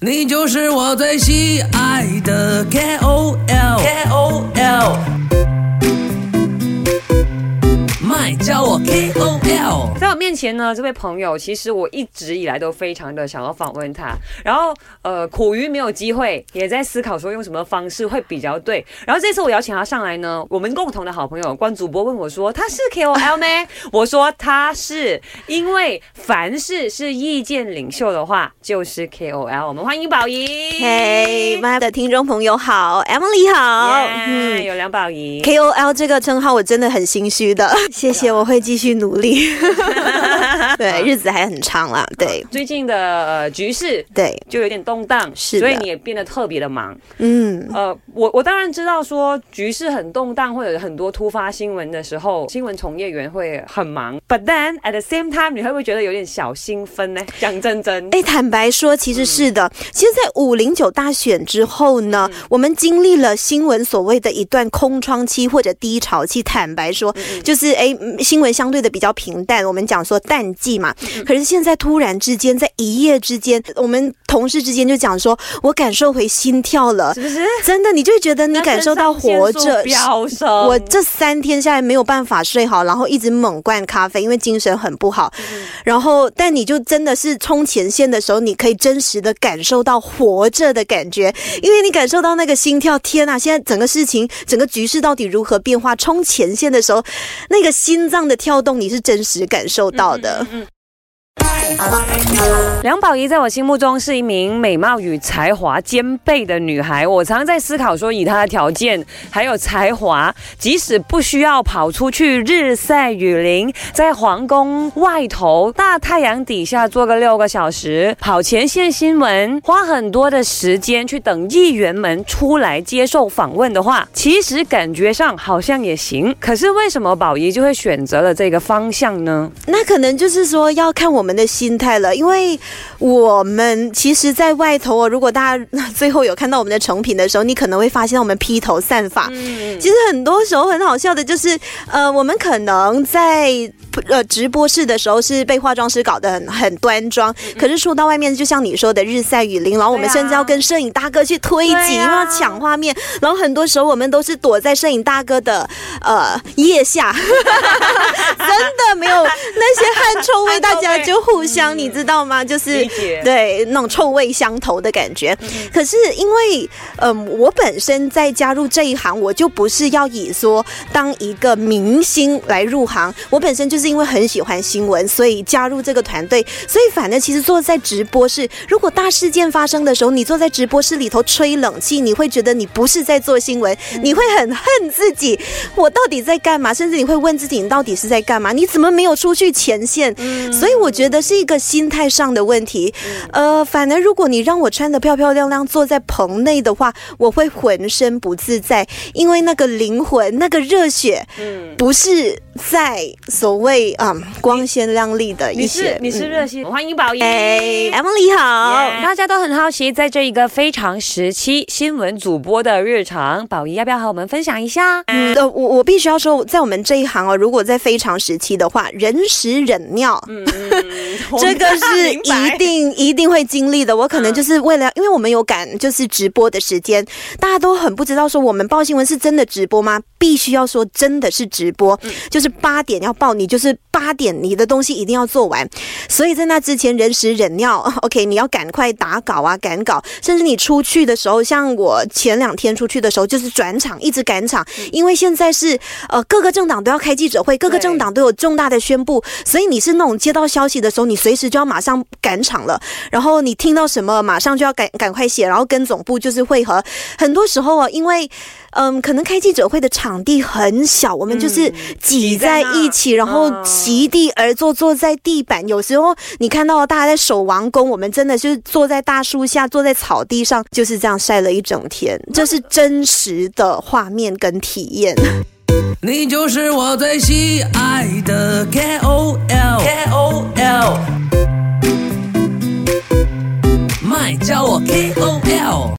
你就是我最喜爱的 KOL KOL，麦叫我 KOL。在我面前呢，这位朋友其实我一直以来都非常的想要访问他，然后呃苦于没有机会，也在思考说用什么方式会比较对。然后这次我邀请他上来呢，我们共同的好朋友关主播问我说他是 KOL 吗？我说他是，因为凡事是意见领袖的话就是 KOL。我们欢迎宝仪，嘿，妈的听众朋友好，Emily 好，嗯，有梁宝仪。KOL 这个称号我真的很心虚的，谢谢，我会继续努力。对，日子还很长啦，对最近的呃局势对，就有点动荡，是所以你也变得特别的忙。嗯，呃，我我当然知道说局势很动荡，或者很多突发新闻的时候，新闻从业员会很忙。But then at the same time，你会不会觉得有点小兴奋呢？讲真真，哎，坦白说，其实是的。其实，在五零九大选之后呢，我们经历了新闻所谓的一段空窗期或者低潮期。坦白说，就是哎，嗯新闻相对的比较平淡。我们讲说淡季嘛，可是现在突然之间，在一夜之间，我们同事之间就讲说，我感受回心跳了是。不是？真的，你就会觉得你感受到活着。飙升。我这三天下来没有办法睡好，然后一直猛灌咖啡，因为精神很不好。然后，但你就真的是冲前线的时候，你可以真实的感受到活着的感觉，因为你感受到那个心跳。天呐，现在整个事情、整个局势到底如何变化？冲前线的时候，那个心心脏的跳动，你是真实感受到的。梁宝仪在我心目中是一名美貌与才华兼备的女孩。我常在思考说，以她的条件还有才华，即使不需要跑出去日晒雨淋，在皇宫外头大太阳底下坐个六个小时，跑前线新闻，花很多的时间去等议员们出来接受访问的话，其实感觉上好像也行。可是为什么宝仪就会选择了这个方向呢？那可能就是说要看我们的心态了，因为我们其实，在外头哦，如果大家 最后有看到我们的成品的时候，你可能会发现我们披头散发。嗯。其实很多时候很好笑的，就是呃，我们可能在呃直播室的时候是被化妆师搞得很很端庄，可是出到外面，就像你说的日晒雨淋，然后我们甚至要跟摄影大哥去推挤，对啊。要抢画面，然后很多时候我们都是躲在摄影大哥的呃腋下，真的没有那些汗臭味，大家就互相，你知道吗？就是对那种臭味相投的感觉。可是因为嗯、我本身在加入这一行，我就不是要以说当一个明星来入行，我本身就是因为很喜欢新闻，所以加入这个团队。所以反正其实坐在直播室，如果大事件发生的时候，你坐在直播室里头吹冷气，你会觉得你不是在做新闻，你会很恨自己，我到底在干嘛？甚至你会问自己，你到底是在干嘛？你怎么没有出去前线？所以我觉得是一个心态上的问题。呃，反而如果你让我穿的漂漂亮亮坐在棚内的话，我会浑身不自在，因为那个灵魂、那个热血，嗯。不是在所谓嗯光鲜亮丽的一你些是。你是嗯热心，欢迎宝仪。哎，Emily 好。大家都很好奇，在这一个非常时期新闻主播的日常，宝仪要不要和我们分享一下？嗯，呃，我我必须要说，在我们这一行哦，如果在非常时期的话，人屎忍尿，嗯，这个是一定一定会经历的。我可能就是为了，因为我们有赶就是直播的时间，大家都很不知道说我们报新闻是真的直播吗？必须要说真的是直播，就是八点要报，你就是八点你的东西一定要做完。所以在那之前人屎忍尿，OK，你要赶快打稿啊，赶稿，甚至你出去的时候，像我前两天出去的时候，就是转场，一直赶场，因为现在是呃各个政党都要开记者会，各个政党都有重大的宣布，所以你是那种接到消息的时候，你随时就要马上赶场了，然后你听到什么，马上就要赶赶快写，然后跟总部就是会合。很多时候啊，因为嗯，可能开记者会的场地很小，我们就是挤在一起，然后嗯席地而坐，坐在地板。有时候你看到大家在守王宫，我们真的就是坐在大树下，坐在草地上，就是这样晒了一整天，这是真实的画面跟体验。你就是我最喜爱的 KOL KOL，麦叫我 KOL。